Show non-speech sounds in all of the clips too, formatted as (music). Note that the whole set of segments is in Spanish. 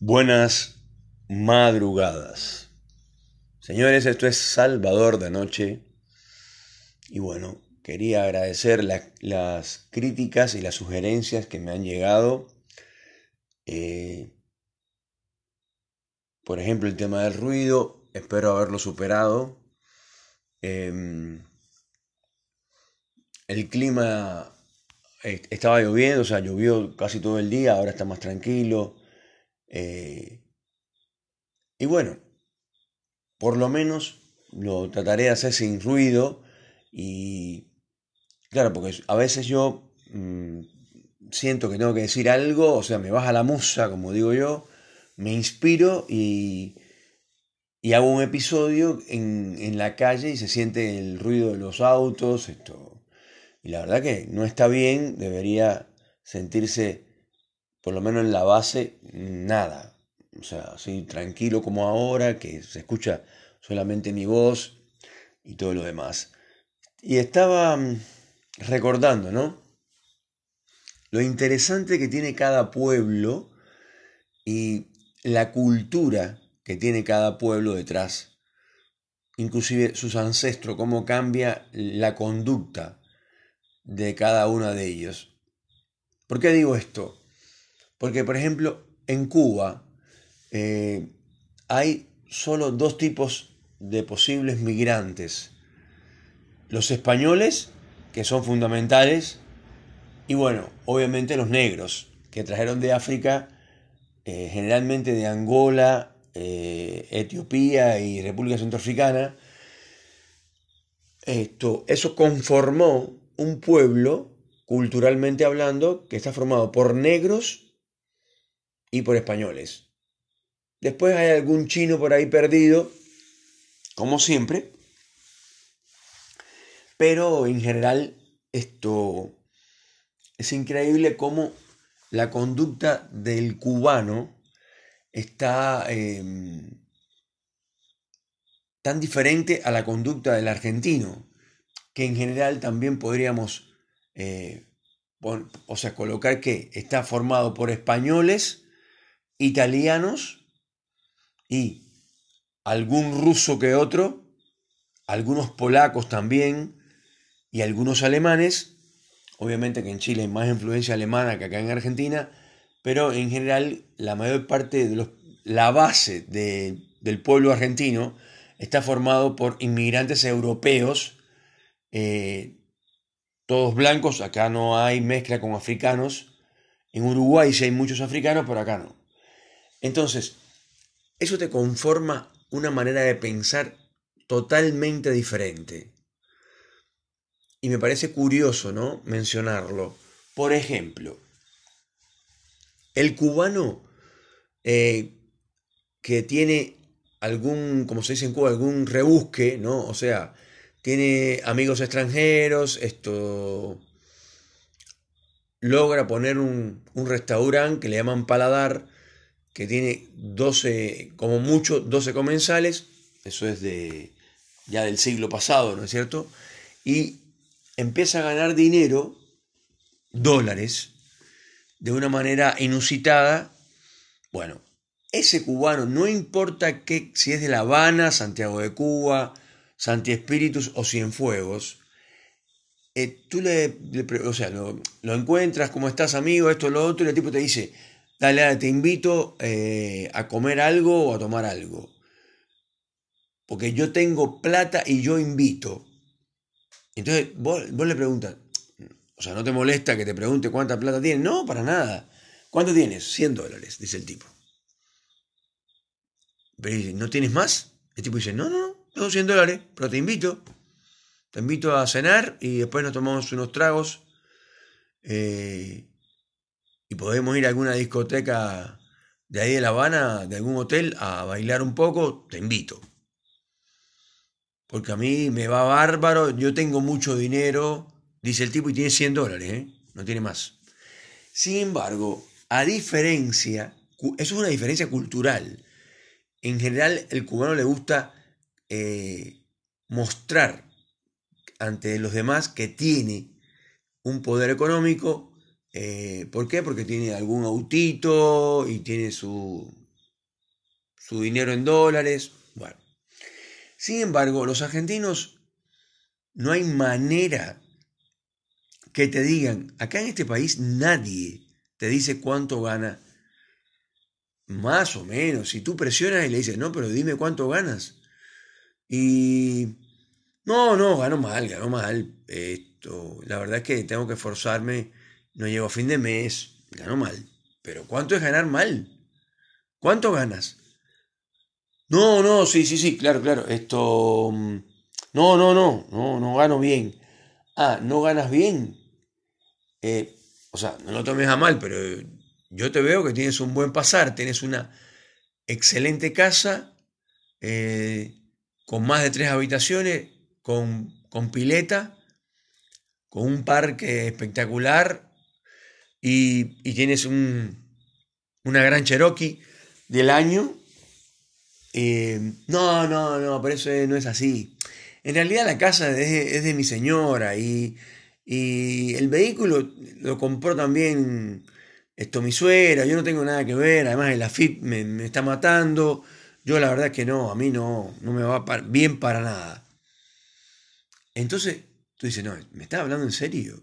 Buenas madrugadas. Señores, esto es Salvador de Noche. Y bueno, quería agradecer las críticas y las sugerencias que me han llegado. Eh, por ejemplo, el tema del ruido, espero haberlo superado. Em, el clima eh, estaba lloviendo, o sea, llovió casi todo el día, ahora está más tranquilo. Eh, y bueno, por lo menos lo trataré de hacer sin ruido y claro, porque a veces yo mm, siento que tengo que decir algo, o sea, me baja la musa, como digo yo, me inspiro y, y hago un episodio en, en, la calle y se siente el ruido de los autos, esto. Y la verdad que no está bien, debería sentirse por lo menos en la base, nada. O sea, así tranquilo como ahora, que se escucha solamente mi voz y todo lo demás. Y estaba mm, recordando, ¿no? Lo interesante que tiene cada pueblo y la cultura que tiene cada pueblo detrás. Inclusive sus ancestros, cómo cambia la conducta de cada uno de ellos. ¿Por qué digo esto? Porque, por ejemplo, en Cuba eh, hay solo dos tipos de posibles migrantes. Los españoles, que son fundamentales, y bueno, obviamente los negros, que trajeron de África, eh, generalmente de Angola, eh, Etiopía y República Centroafricana. Esto, eso conformó un pueblo, culturalmente hablando, que está formado por negros y por españoles. Después hay algún chino por ahí perdido, como siempre, pero en general esto es increíble cómo la conducta del cubano está em, tan diferente a la conducta del argentino, que en general también podríamos, eh, o sea, colocar que está formado por españoles, italianos y algún ruso que otro, algunos polacos también y algunos alemanes. Obviamente que en Chile hay más influencia alemana que acá en Argentina, pero en general la mayor parte de los, la base del pueblo argentino está formado por inmigrantes europeos, eh, todos blancos, acá no hay mezcla con africanos. En Uruguay sí hay muchos africanos, pero acá no. Entonces, eso te conforma una manera de pensar totalmente diferente. Y me parece curioso, ¿no? Mencionarlo. Por ejemplo, el cubano eh, que tiene algún, como se dice en Cuba, algún rebusque, ¿no? O sea, tiene amigos extranjeros, esto logra poner un, un restaurante que le llaman paladar, que tiene 12, como mucho, 12 comensales, eso es de ya del siglo pasado, ¿no es cierto? Y empieza a ganar dinero, dólares, de una manera inusitada. Bueno, ese cubano, no importa que, si es de La Habana, Santiago de Cuba, Santi Espíritus o Cienfuegos, eh, tú le, o sea, lo, lo, encuentras, ¿cómo estás amigo? Esto, lo otro, y el tipo te dice, dale, te invito eh, a comer algo o a tomar algo. Porque yo tengo plata y yo invito. Entonces vos, le preguntas, o sea, ¿no te molesta que te pregunte cuánta plata tienes? No, para nada. ¿Cuánto tienes? 100 dólares, dice el tipo. Pero dice, ¿no tienes más? El tipo dice, no, no, no, tengo 100 dólares, pero te invito. Te invito a cenar y después nos tomamos unos tragos. Eh, y podemos ir a alguna discoteca de ahí de La Habana, de algún hotel, a bailar un poco, te invito. Porque a mí me va bárbaro, yo tengo mucho dinero, dice el tipo, y tiene 100 dólares, ¿eh? no tiene más. Sin embargo, a diferencia, eso es una diferencia cultural. En general, el cubano le gusta eh, mostrar ante los demás que tiene un poder económico eh, ¿Por qué? Porque tiene algún autito y tiene su, su dinero en dólares. Bueno. Sin embargo, los argentinos no hay manera que te digan, acá en este país nadie te dice cuánto gana. Más o menos, si tú presionas y le dices, no, pero dime cuánto ganas. Y no, no, gano mal, gano mal. Esto, la verdad es que tengo que esforzarme, no llego a fin de mes, gano mal. Pero ¿cuánto es ganar mal? ¿Cuánto ganas? No, no, sí, sí, sí, claro, claro. Esto. Mm, no, no, no, no, no gano bien. Ah, no ganas bien. Eh, o sea, no lo tomes a mal, pero yo te veo que tienes un buen pasar, tienes una excelente casa, eh, con más de tres habitaciones, con, con pileta, con un parque espectacular y, tienes un, una gran Cherokee del año. Eh, no, no, no, pero eso no es así. En realidad la casa es de, mi señora y, y, el vehículo lo compró también esto, mi suegra, yo no tengo nada que ver, además el AFIP me, me está matando, yo la verdad es que no, a mí no, no me va bien para nada. Entonces tú dices, no, ¿me estás hablando en serio?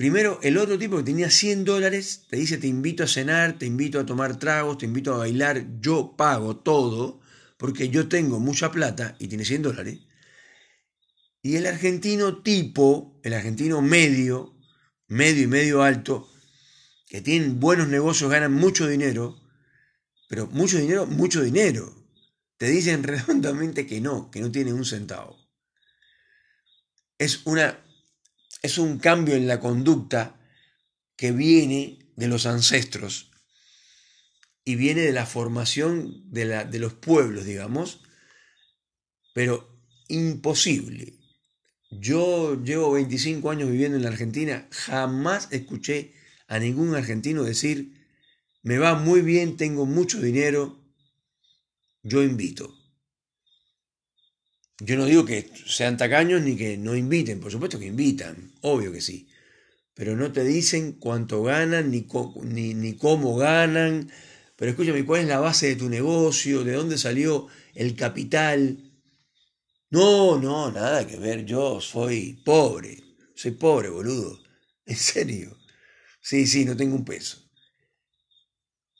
Primero, el otro tipo que tenía 100 dólares te dice, te invito a cenar, te invito a tomar tragos, te invito a bailar, yo pago todo, porque yo tengo mucha plata y tiene 100 dólares. Y el argentino tipo, el argentino medio, medio y medio alto, que tienen buenos negocios, ganan mucho dinero, pero mucho dinero, mucho dinero. Te dicen (laughs) redondamente que no, que no tienen un centavo. Es una es un cambio en la conducta que viene de los ancestros y viene de la formación de, los pueblos, digamos, pero imposible. Yo llevo 25 años viviendo en la Argentina, jamás escuché a ningún argentino decir, me va muy bien, tengo mucho dinero, yo invito. Yo no digo que sean tacaños ni que no inviten, por supuesto que invitan, obvio que sí. Pero no te dicen cuánto ganan ni, ni, ni cómo ganan. Pero escúchame, ¿cuál es la base de tu negocio? ¿De dónde salió el capital? No, no, nada que ver. Yo soy pobre. Soy pobre, boludo. En serio. Sí, sí, no tengo un peso.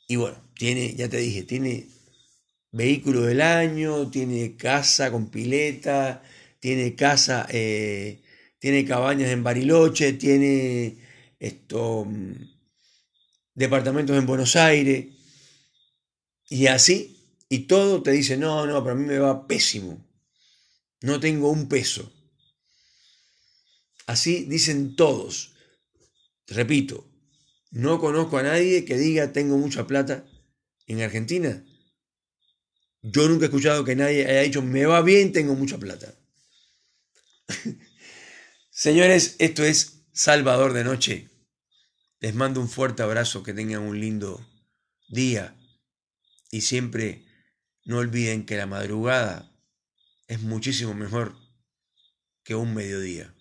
Y bueno, tiene, ya te dije, tiene vehículo del año, tiene casa con pileta, tiene casa, eh, tiene cabañas en Bariloche, tiene esto, mm, departamentos en Buenos Aires, y así, y todo te dice, no, no, para mí me va pésimo, no tengo un peso. Así dicen todos. Repito, no conozco a nadie que diga tengo mucha plata en Argentina yo nunca he escuchado que nadie haya dicho, me va bien, tengo mucha plata. (laughs) Señores, esto es Salvador de Noche. Les mando un fuerte abrazo, que tengan un lindo día y siempre no olviden que la madrugada es muchísimo mejor que un mediodía.